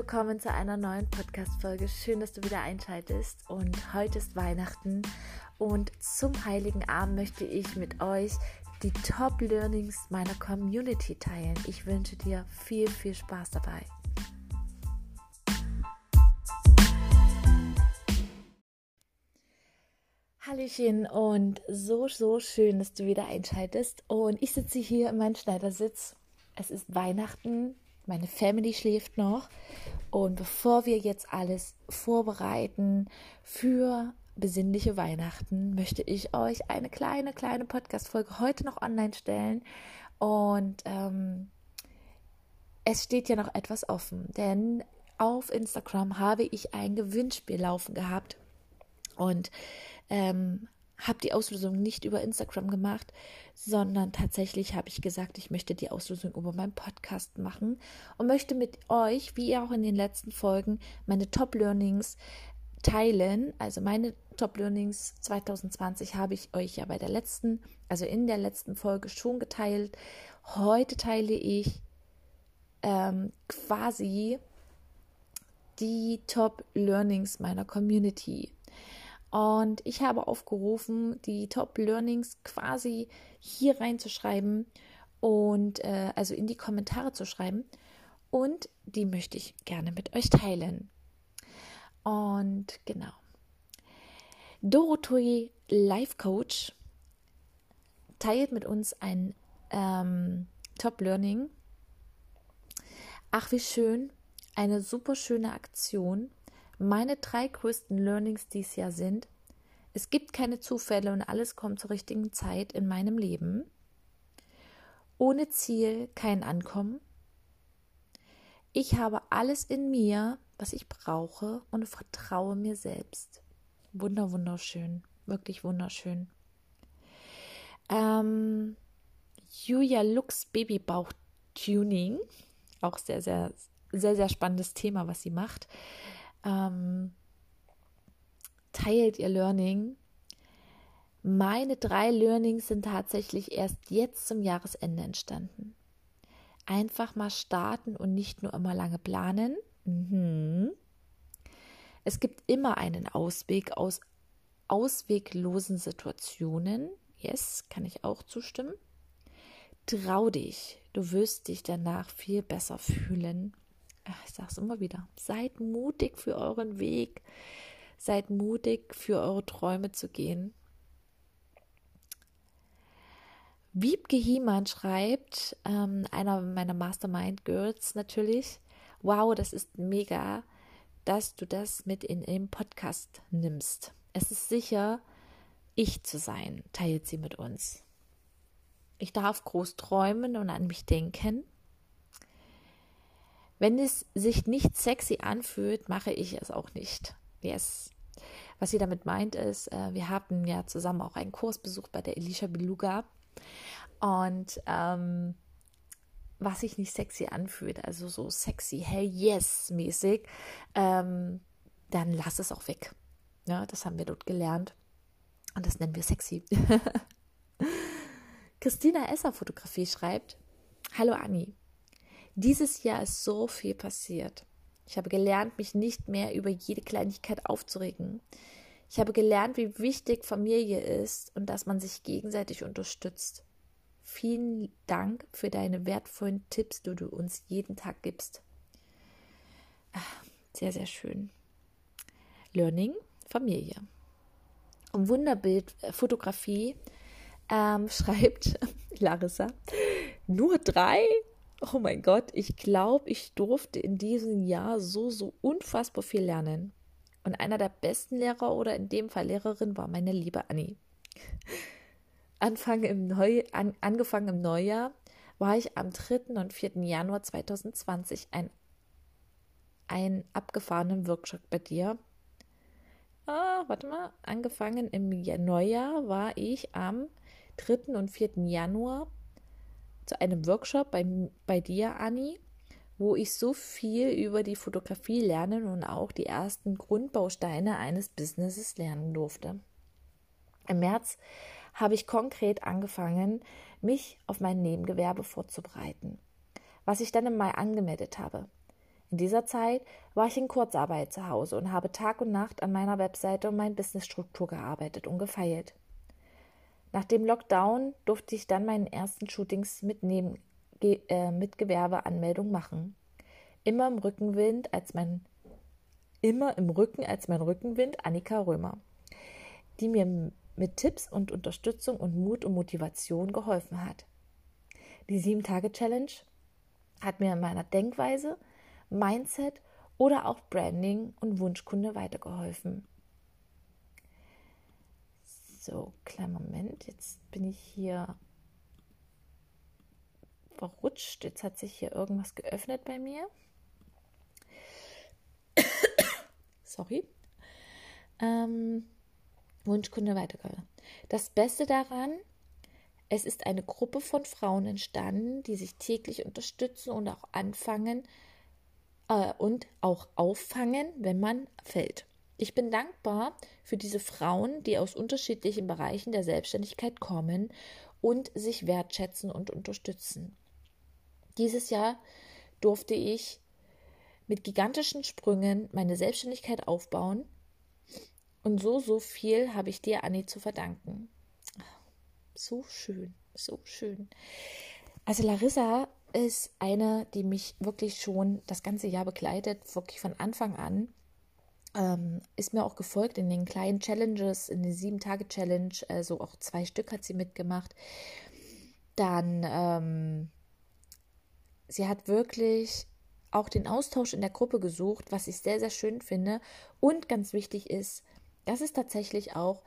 willkommen zu einer neuen Podcast-Folge. Schön, dass du wieder einschaltest. Und heute ist Weihnachten. Und zum Heiligen Abend möchte ich mit euch die Top-Learnings meiner Community teilen. Ich wünsche dir viel, viel Spaß dabei. Hallöchen und so, so schön, dass du wieder einschaltest. Und ich sitze hier in meinem Schneidersitz. Es ist Weihnachten meine Family schläft noch. Und bevor wir jetzt alles vorbereiten für besinnliche Weihnachten, möchte ich euch eine kleine, kleine Podcast-Folge heute noch online stellen. Und ähm, es steht ja noch etwas offen, denn auf Instagram habe ich ein Gewinnspiel laufen gehabt und ähm, habe die Auslösung nicht über Instagram gemacht, sondern tatsächlich habe ich gesagt, ich möchte die Auslösung über meinen Podcast machen und möchte mit euch, wie auch in den letzten Folgen, meine Top Learnings teilen. Also meine Top Learnings 2020 habe ich euch ja bei der letzten, also in der letzten Folge schon geteilt. Heute teile ich ähm, quasi die Top Learnings meiner Community. Und ich habe aufgerufen, die Top Learnings quasi hier reinzuschreiben und äh, also in die Kommentare zu schreiben. Und die möchte ich gerne mit euch teilen. Und genau. Dorothy Life Coach teilt mit uns ein ähm, Top Learning. Ach, wie schön. Eine super schöne Aktion meine drei größten Learnings dieses Jahr sind, es gibt keine Zufälle und alles kommt zur richtigen Zeit in meinem Leben. Ohne Ziel kein Ankommen. Ich habe alles in mir, was ich brauche und vertraue mir selbst. Wunder, wunderschön. Wirklich wunderschön. Ähm, Julia Lux Babybauch Tuning. Auch sehr, sehr, sehr, sehr spannendes Thema, was sie macht ähm, teilt ihr Learning. Meine drei Learnings sind tatsächlich erst jetzt zum Jahresende entstanden. Einfach mal starten und nicht nur immer lange planen. Mhm. Es gibt immer einen Ausweg aus ausweglosen Situationen. Yes, kann ich auch zustimmen. Trau dich, du wirst dich danach viel besser fühlen ich sage es immer wieder, seid mutig für euren Weg, seid mutig für eure Träume zu gehen. Wiebke Hiemann schreibt, ähm, einer meiner Mastermind Girls natürlich, wow, das ist mega, dass du das mit in den Podcast nimmst. Es ist sicher, ich zu sein, teilt sie mit uns. Ich darf groß träumen und an mich denken. Wenn es sich nicht sexy anfühlt, mache ich es auch nicht. Yes. Was sie damit meint ist, äh, wir hatten ja zusammen auch einen Kurs besucht bei der Elisha Beluga und ähm, was sich nicht sexy anfühlt, also so sexy, hey yes mäßig, ähm, dann lass es auch weg. Ja, das haben wir dort gelernt und das nennen wir sexy. Christina Esser Fotografie schreibt, Hallo Anni, dieses Jahr ist so viel passiert. Ich habe gelernt, mich nicht mehr über jede Kleinigkeit aufzuregen. Ich habe gelernt, wie wichtig Familie ist und dass man sich gegenseitig unterstützt. Vielen Dank für deine wertvollen Tipps, die du uns jeden Tag gibst. Ach, sehr, sehr schön. Learning, Familie. Und Wunderbild, äh, Fotografie ähm, schreibt Larissa, nur drei Oh mein Gott, ich glaube, ich durfte in diesem Jahr so, so unfassbar viel lernen. Und einer der besten Lehrer oder in dem Fall Lehrerin war meine liebe Annie. Anfang im Neu, an, angefangen im Neujahr war ich am 3. und 4. Januar 2020 ein, ein abgefahrenen Workshop bei dir. Ah, warte mal, angefangen im Neujahr war ich am 3. und 4. Januar zu einem Workshop bei, bei dir, Anni, wo ich so viel über die Fotografie lernen und auch die ersten Grundbausteine eines Businesses lernen durfte. Im März habe ich konkret angefangen, mich auf mein Nebengewerbe vorzubereiten, was ich dann im Mai angemeldet habe. In dieser Zeit war ich in Kurzarbeit zu Hause und habe Tag und Nacht an meiner Webseite und meiner Businessstruktur gearbeitet und gefeilt. Nach dem Lockdown durfte ich dann meinen ersten Shootings mit, Neben äh, mit Gewerbeanmeldung machen. Immer im Rückenwind als mein immer im Rücken als mein Rückenwind Annika Römer, die mir mit Tipps und Unterstützung und Mut und Motivation geholfen hat. Die 7-Tage-Challenge hat mir in meiner Denkweise, Mindset oder auch Branding und Wunschkunde weitergeholfen. So, kleinen Moment, jetzt bin ich hier verrutscht. Jetzt hat sich hier irgendwas geöffnet bei mir. Sorry. Ähm, Wunschkunde weitergeholfen. Das Beste daran, es ist eine Gruppe von Frauen entstanden, die sich täglich unterstützen und auch anfangen äh, und auch auffangen, wenn man fällt. Ich bin dankbar für diese Frauen, die aus unterschiedlichen Bereichen der Selbstständigkeit kommen und sich wertschätzen und unterstützen. Dieses Jahr durfte ich mit gigantischen Sprüngen meine Selbstständigkeit aufbauen und so, so viel habe ich dir, Anni, zu verdanken. So schön, so schön. Also Larissa ist eine, die mich wirklich schon das ganze Jahr begleitet, wirklich von Anfang an. Ähm, ist mir auch gefolgt in den kleinen Challenges, in den Sieben-Tage-Challenge, also auch zwei Stück hat sie mitgemacht. Dann, ähm, sie hat wirklich auch den Austausch in der Gruppe gesucht, was ich sehr, sehr schön finde. Und ganz wichtig ist, dass es tatsächlich auch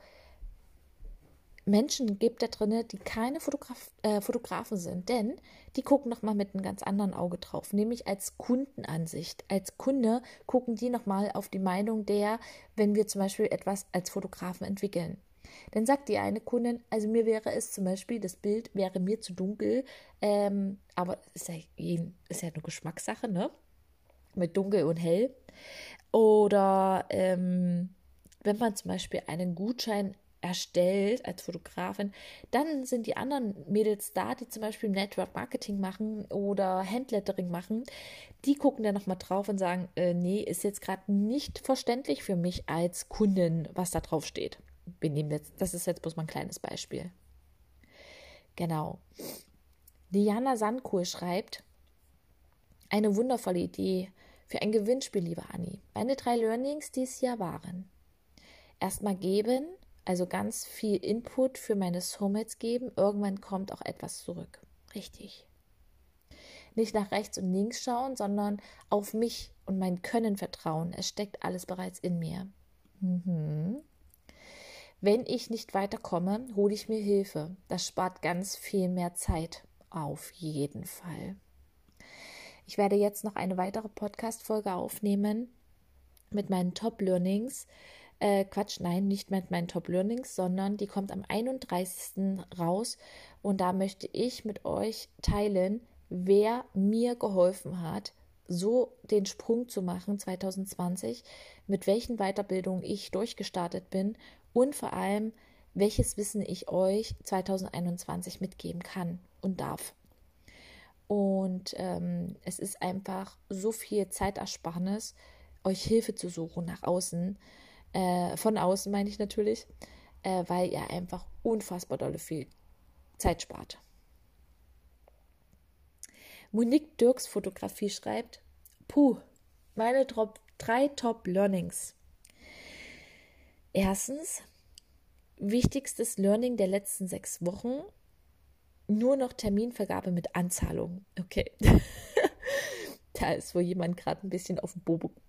Menschen gibt da drinnen, die keine Fotograf äh, Fotografen sind, denn die gucken nochmal mit einem ganz anderen Auge drauf, nämlich als Kundenansicht. Als Kunde gucken die nochmal auf die Meinung der, wenn wir zum Beispiel etwas als Fotografen entwickeln. Dann sagt die eine Kundin, also mir wäre es zum Beispiel, das Bild wäre mir zu dunkel, ähm, aber ist ja, ist ja eine Geschmackssache, ne? Mit dunkel und hell. Oder ähm, wenn man zum Beispiel einen Gutschein erstellt als Fotografin, dann sind die anderen Mädels da, die zum Beispiel Network Marketing machen oder Handlettering machen, die gucken dann nochmal drauf und sagen, äh, nee, ist jetzt gerade nicht verständlich für mich als Kundin, was da drauf steht. Das ist jetzt bloß mal ein kleines Beispiel. Genau. Diana Sandkohl schreibt, eine wundervolle Idee für ein Gewinnspiel, liebe Anni. Meine drei Learnings dieses Jahr waren erstmal geben, also ganz viel Input für meine Soulmates geben. Irgendwann kommt auch etwas zurück. Richtig. Nicht nach rechts und links schauen, sondern auf mich und mein Können vertrauen. Es steckt alles bereits in mir. Mhm. Wenn ich nicht weiterkomme, hole ich mir Hilfe. Das spart ganz viel mehr Zeit. Auf jeden Fall. Ich werde jetzt noch eine weitere Podcast-Folge aufnehmen mit meinen Top-Learnings äh, Quatsch, nein, nicht mit meinen Top Learnings, sondern die kommt am 31. raus und da möchte ich mit euch teilen, wer mir geholfen hat, so den Sprung zu machen 2020, mit welchen Weiterbildungen ich durchgestartet bin und vor allem, welches Wissen ich euch 2021 mitgeben kann und darf. Und ähm, es ist einfach so viel Zeitersparnis, euch Hilfe zu suchen nach außen äh, von außen meine ich natürlich, äh, weil ihr einfach unfassbar dolle viel Zeit spart. Monique Dirks Fotografie schreibt, puh, meine Top, drei Top Learnings. Erstens, wichtigstes Learning der letzten sechs Wochen, nur noch Terminvergabe mit Anzahlung. Okay. da ist wohl jemand gerade ein bisschen auf den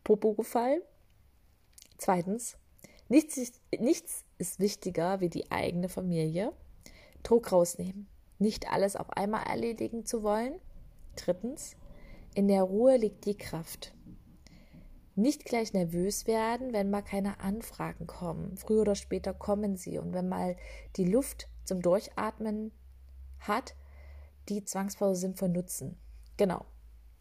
Popo gefallen. Zweitens, nichts ist, nichts ist wichtiger wie die eigene Familie. Druck rausnehmen. Nicht alles auf einmal erledigen zu wollen. Drittens, in der Ruhe liegt die Kraft. Nicht gleich nervös werden, wenn mal keine Anfragen kommen. Früher oder später kommen sie. Und wenn mal die Luft zum Durchatmen hat, die Zwangspause sinnvoll nutzen. Genau.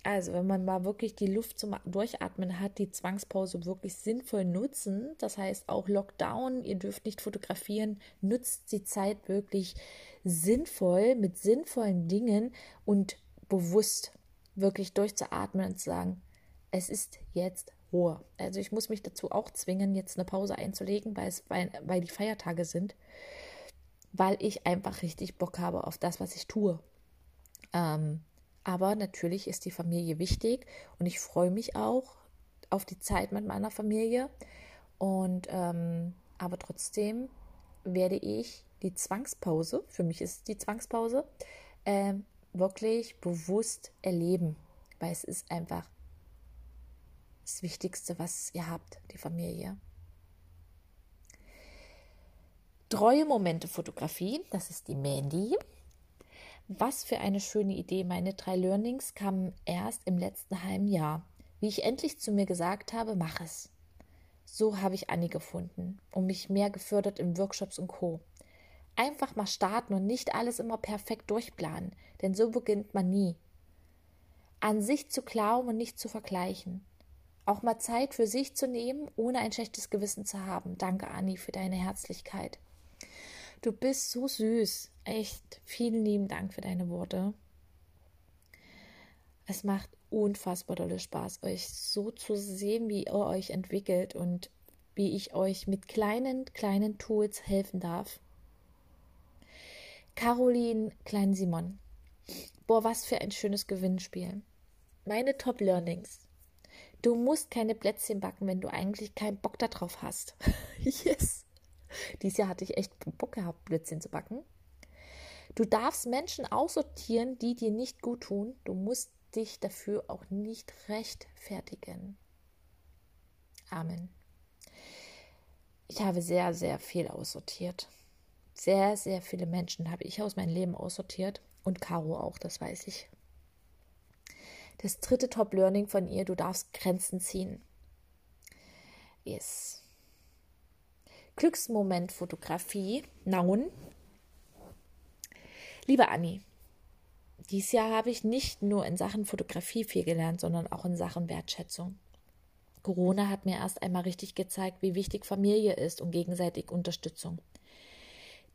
Also, wenn man mal wirklich die Luft zum Durchatmen hat, die Zwangspause wirklich sinnvoll nutzen, das heißt auch Lockdown, ihr dürft nicht fotografieren, nutzt die Zeit wirklich sinnvoll mit sinnvollen Dingen und bewusst wirklich durchzuatmen und zu sagen, es ist jetzt Ruhe. Also ich muss mich dazu auch zwingen, jetzt eine Pause einzulegen, weil es weil, weil die Feiertage sind, weil ich einfach richtig Bock habe auf das, was ich tue. Ähm, aber natürlich ist die Familie wichtig und ich freue mich auch auf die Zeit mit meiner Familie. Und ähm, aber trotzdem werde ich die Zwangspause, für mich ist die Zwangspause, äh, wirklich bewusst erleben, weil es ist einfach das Wichtigste, was ihr habt, die Familie. Treue Momente Fotografie, das ist die Mandy. Was für eine schöne Idee. Meine drei Learnings kamen erst im letzten halben Jahr. Wie ich endlich zu mir gesagt habe, mach es. So habe ich Annie gefunden und mich mehr gefördert in Workshops und Co. Einfach mal starten und nicht alles immer perfekt durchplanen, denn so beginnt man nie. An sich zu glauben und nicht zu vergleichen. Auch mal Zeit für sich zu nehmen, ohne ein schlechtes Gewissen zu haben. Danke, Anni, für deine Herzlichkeit. Du bist so süß. Echt. Vielen lieben Dank für deine Worte. Es macht unfassbar dolle Spaß, euch so zu sehen, wie ihr euch entwickelt und wie ich euch mit kleinen, kleinen Tools helfen darf. Caroline Klein Simon. Boah, was für ein schönes Gewinnspiel. Meine Top Learnings. Du musst keine Plätzchen backen, wenn du eigentlich keinen Bock darauf hast. yes. Dieses Jahr hatte ich echt Bock gehabt, Plätzchen zu backen. Du darfst Menschen aussortieren, die dir nicht gut tun. Du musst dich dafür auch nicht rechtfertigen. Amen. Ich habe sehr, sehr viel aussortiert. Sehr, sehr viele Menschen habe ich aus meinem Leben aussortiert. Und Caro auch, das weiß ich. Das dritte Top-Learning von ihr, du darfst Grenzen ziehen. Yes. Glücksmoment Fotografie, Naun. Liebe Anni, dieses Jahr habe ich nicht nur in Sachen Fotografie viel gelernt, sondern auch in Sachen Wertschätzung. Corona hat mir erst einmal richtig gezeigt, wie wichtig Familie ist und gegenseitig Unterstützung.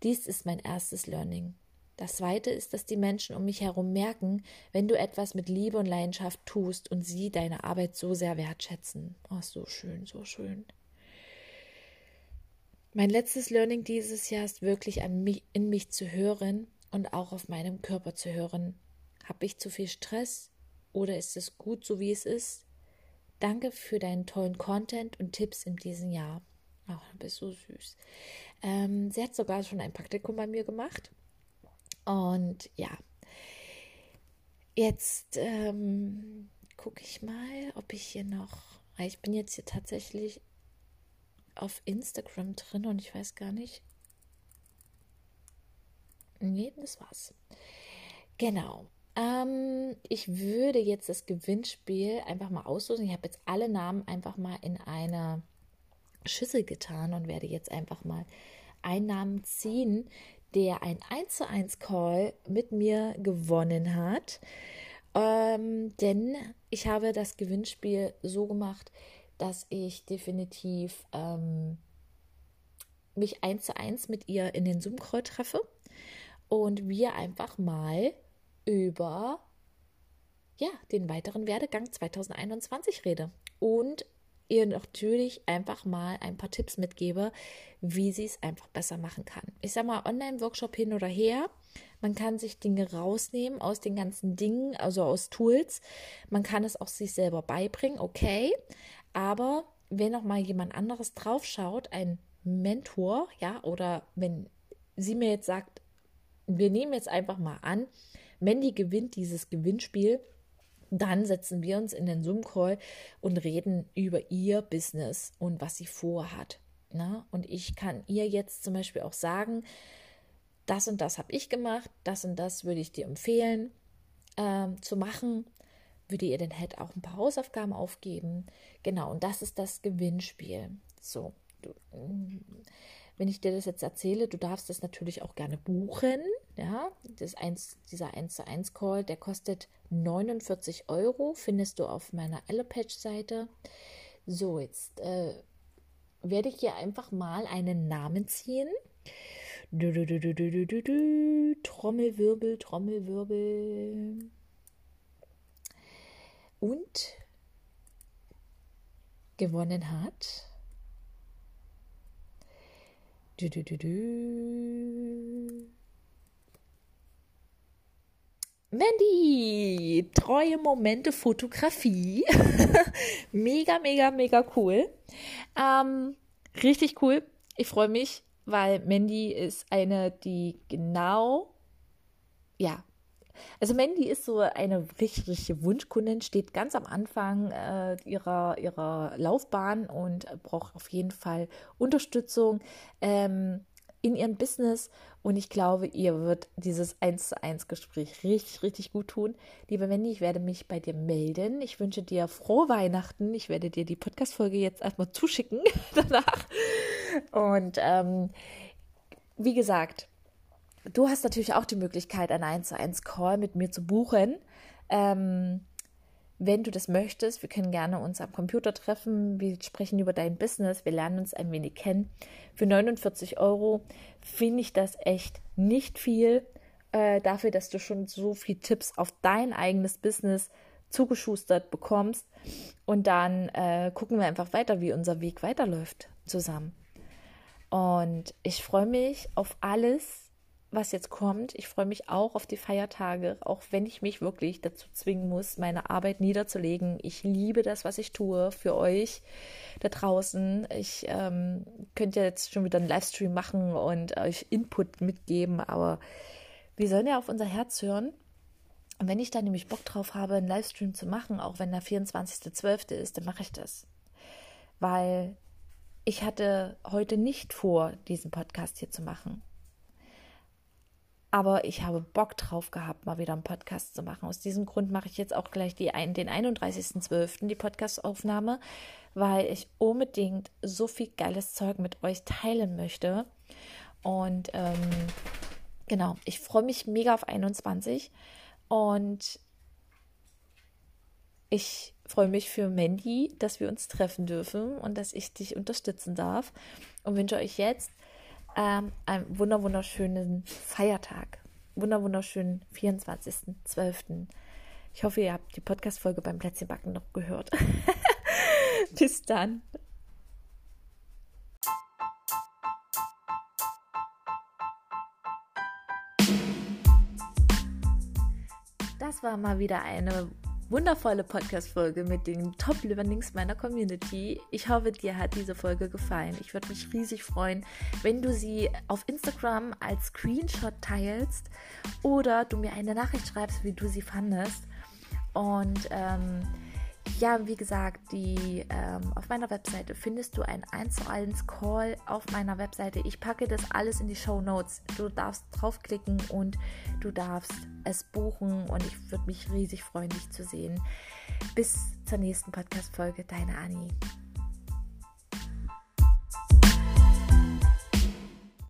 Dies ist mein erstes Learning. Das zweite ist, dass die Menschen um mich herum merken, wenn du etwas mit Liebe und Leidenschaft tust und sie deine Arbeit so sehr wertschätzen. Oh, so schön, so schön. Mein letztes Learning dieses Jahr ist wirklich an mich, in mich zu hören und auch auf meinem Körper zu hören. Habe ich zu viel Stress oder ist es gut, so wie es ist? Danke für deinen tollen Content und Tipps in diesem Jahr. Ach, du bist so süß. Ähm, sie hat sogar schon ein Praktikum bei mir gemacht und ja, jetzt ähm, gucke ich mal, ob ich hier noch. Ich bin jetzt hier tatsächlich auf Instagram drin und ich weiß gar nicht. Nee, das war's. Genau. Ähm, ich würde jetzt das Gewinnspiel einfach mal auslösen. Ich habe jetzt alle Namen einfach mal in eine Schüssel getan und werde jetzt einfach mal einen Namen ziehen, der ein 1 zu 1 Call mit mir gewonnen hat. Ähm, denn ich habe das Gewinnspiel so gemacht, dass ich definitiv ähm, mich 1 zu 1 mit ihr in den Zoom-Call treffe und wir einfach mal über ja, den weiteren Werdegang 2021 rede. Und ihr natürlich einfach mal ein paar Tipps mitgebe, wie sie es einfach besser machen kann. Ich sage mal, Online-Workshop hin oder her. Man kann sich Dinge rausnehmen aus den ganzen Dingen, also aus Tools. Man kann es auch sich selber beibringen, okay. Aber wenn noch mal jemand anderes draufschaut, ein Mentor, ja, oder wenn sie mir jetzt sagt, wir nehmen jetzt einfach mal an, Mandy gewinnt dieses Gewinnspiel, dann setzen wir uns in den Zoom-Call und reden über ihr Business und was sie vorhat. Na? Und ich kann ihr jetzt zum Beispiel auch sagen, das und das habe ich gemacht, das und das würde ich dir empfehlen ähm, zu machen. Würde ihr den Head auch ein paar Hausaufgaben aufgeben? Genau, und das ist das Gewinnspiel. So, du, wenn ich dir das jetzt erzähle, du darfst das natürlich auch gerne buchen. Ja, das eins, dieser 1 zu 1 Call, der kostet 49 Euro, findest du auf meiner Allopage-Seite. So, jetzt äh, werde ich hier einfach mal einen Namen ziehen. Du, du, du, Trommelwirbel, Trommelwirbel. Und gewonnen hat. Du, du, du. Mandy, treue Momente Fotografie. mega, mega, mega cool. Ähm, richtig cool. Ich freue mich, weil Mandy ist eine, die genau, ja, also Mandy ist so eine richtige Wunschkundin, steht ganz am Anfang äh, ihrer, ihrer Laufbahn und braucht auf jeden Fall Unterstützung. Ähm, in ihrem Business und ich glaube, ihr wird dieses 1 zu 1 Gespräch richtig, richtig gut tun. Liebe Wendy, ich werde mich bei dir melden. Ich wünsche dir frohe Weihnachten. Ich werde dir die Podcast-Folge jetzt erstmal zuschicken danach. Und ähm, wie gesagt, du hast natürlich auch die Möglichkeit, einen 1 zu 1 Call mit mir zu buchen. Ähm, wenn du das möchtest, wir können gerne uns am Computer treffen. Wir sprechen über dein Business. Wir lernen uns ein wenig kennen. Für 49 Euro finde ich das echt nicht viel. Äh, dafür, dass du schon so viele Tipps auf dein eigenes Business zugeschustert bekommst. Und dann äh, gucken wir einfach weiter, wie unser Weg weiterläuft zusammen. Und ich freue mich auf alles, was jetzt kommt. Ich freue mich auch auf die Feiertage, auch wenn ich mich wirklich dazu zwingen muss, meine Arbeit niederzulegen. Ich liebe das, was ich tue für euch da draußen. Ich ähm, könnte jetzt schon wieder einen Livestream machen und euch Input mitgeben, aber wir sollen ja auf unser Herz hören. Und wenn ich da nämlich Bock drauf habe, einen Livestream zu machen, auch wenn der 24.12. ist, dann mache ich das. Weil ich hatte heute nicht vor, diesen Podcast hier zu machen. Aber ich habe Bock drauf gehabt, mal wieder einen Podcast zu machen. Aus diesem Grund mache ich jetzt auch gleich die, den 31.12. die Podcastaufnahme, weil ich unbedingt so viel geiles Zeug mit euch teilen möchte. Und ähm, genau, ich freue mich mega auf 21 und ich freue mich für Mandy, dass wir uns treffen dürfen und dass ich dich unterstützen darf und wünsche euch jetzt ähm, einen wunder wunderschönen Feiertag. Wunder wunderschönen 24.12. Ich hoffe, ihr habt die Podcast-Folge beim Plätzchenbacken noch gehört. Bis dann. Das war mal wieder eine wundervolle Podcast-Folge mit den Top-Learnings meiner Community. Ich hoffe, dir hat diese Folge gefallen. Ich würde mich riesig freuen, wenn du sie auf Instagram als Screenshot teilst oder du mir eine Nachricht schreibst, wie du sie fandest. Und ähm, ja, wie gesagt, die, ähm, auf meiner Webseite findest du ein 1 zu 1 Call auf meiner Webseite. Ich packe das alles in die Show Notes. Du darfst draufklicken und du darfst es buchen und ich würde mich riesig freuen, dich zu sehen. Bis zur nächsten Podcast-Folge, deine Annie.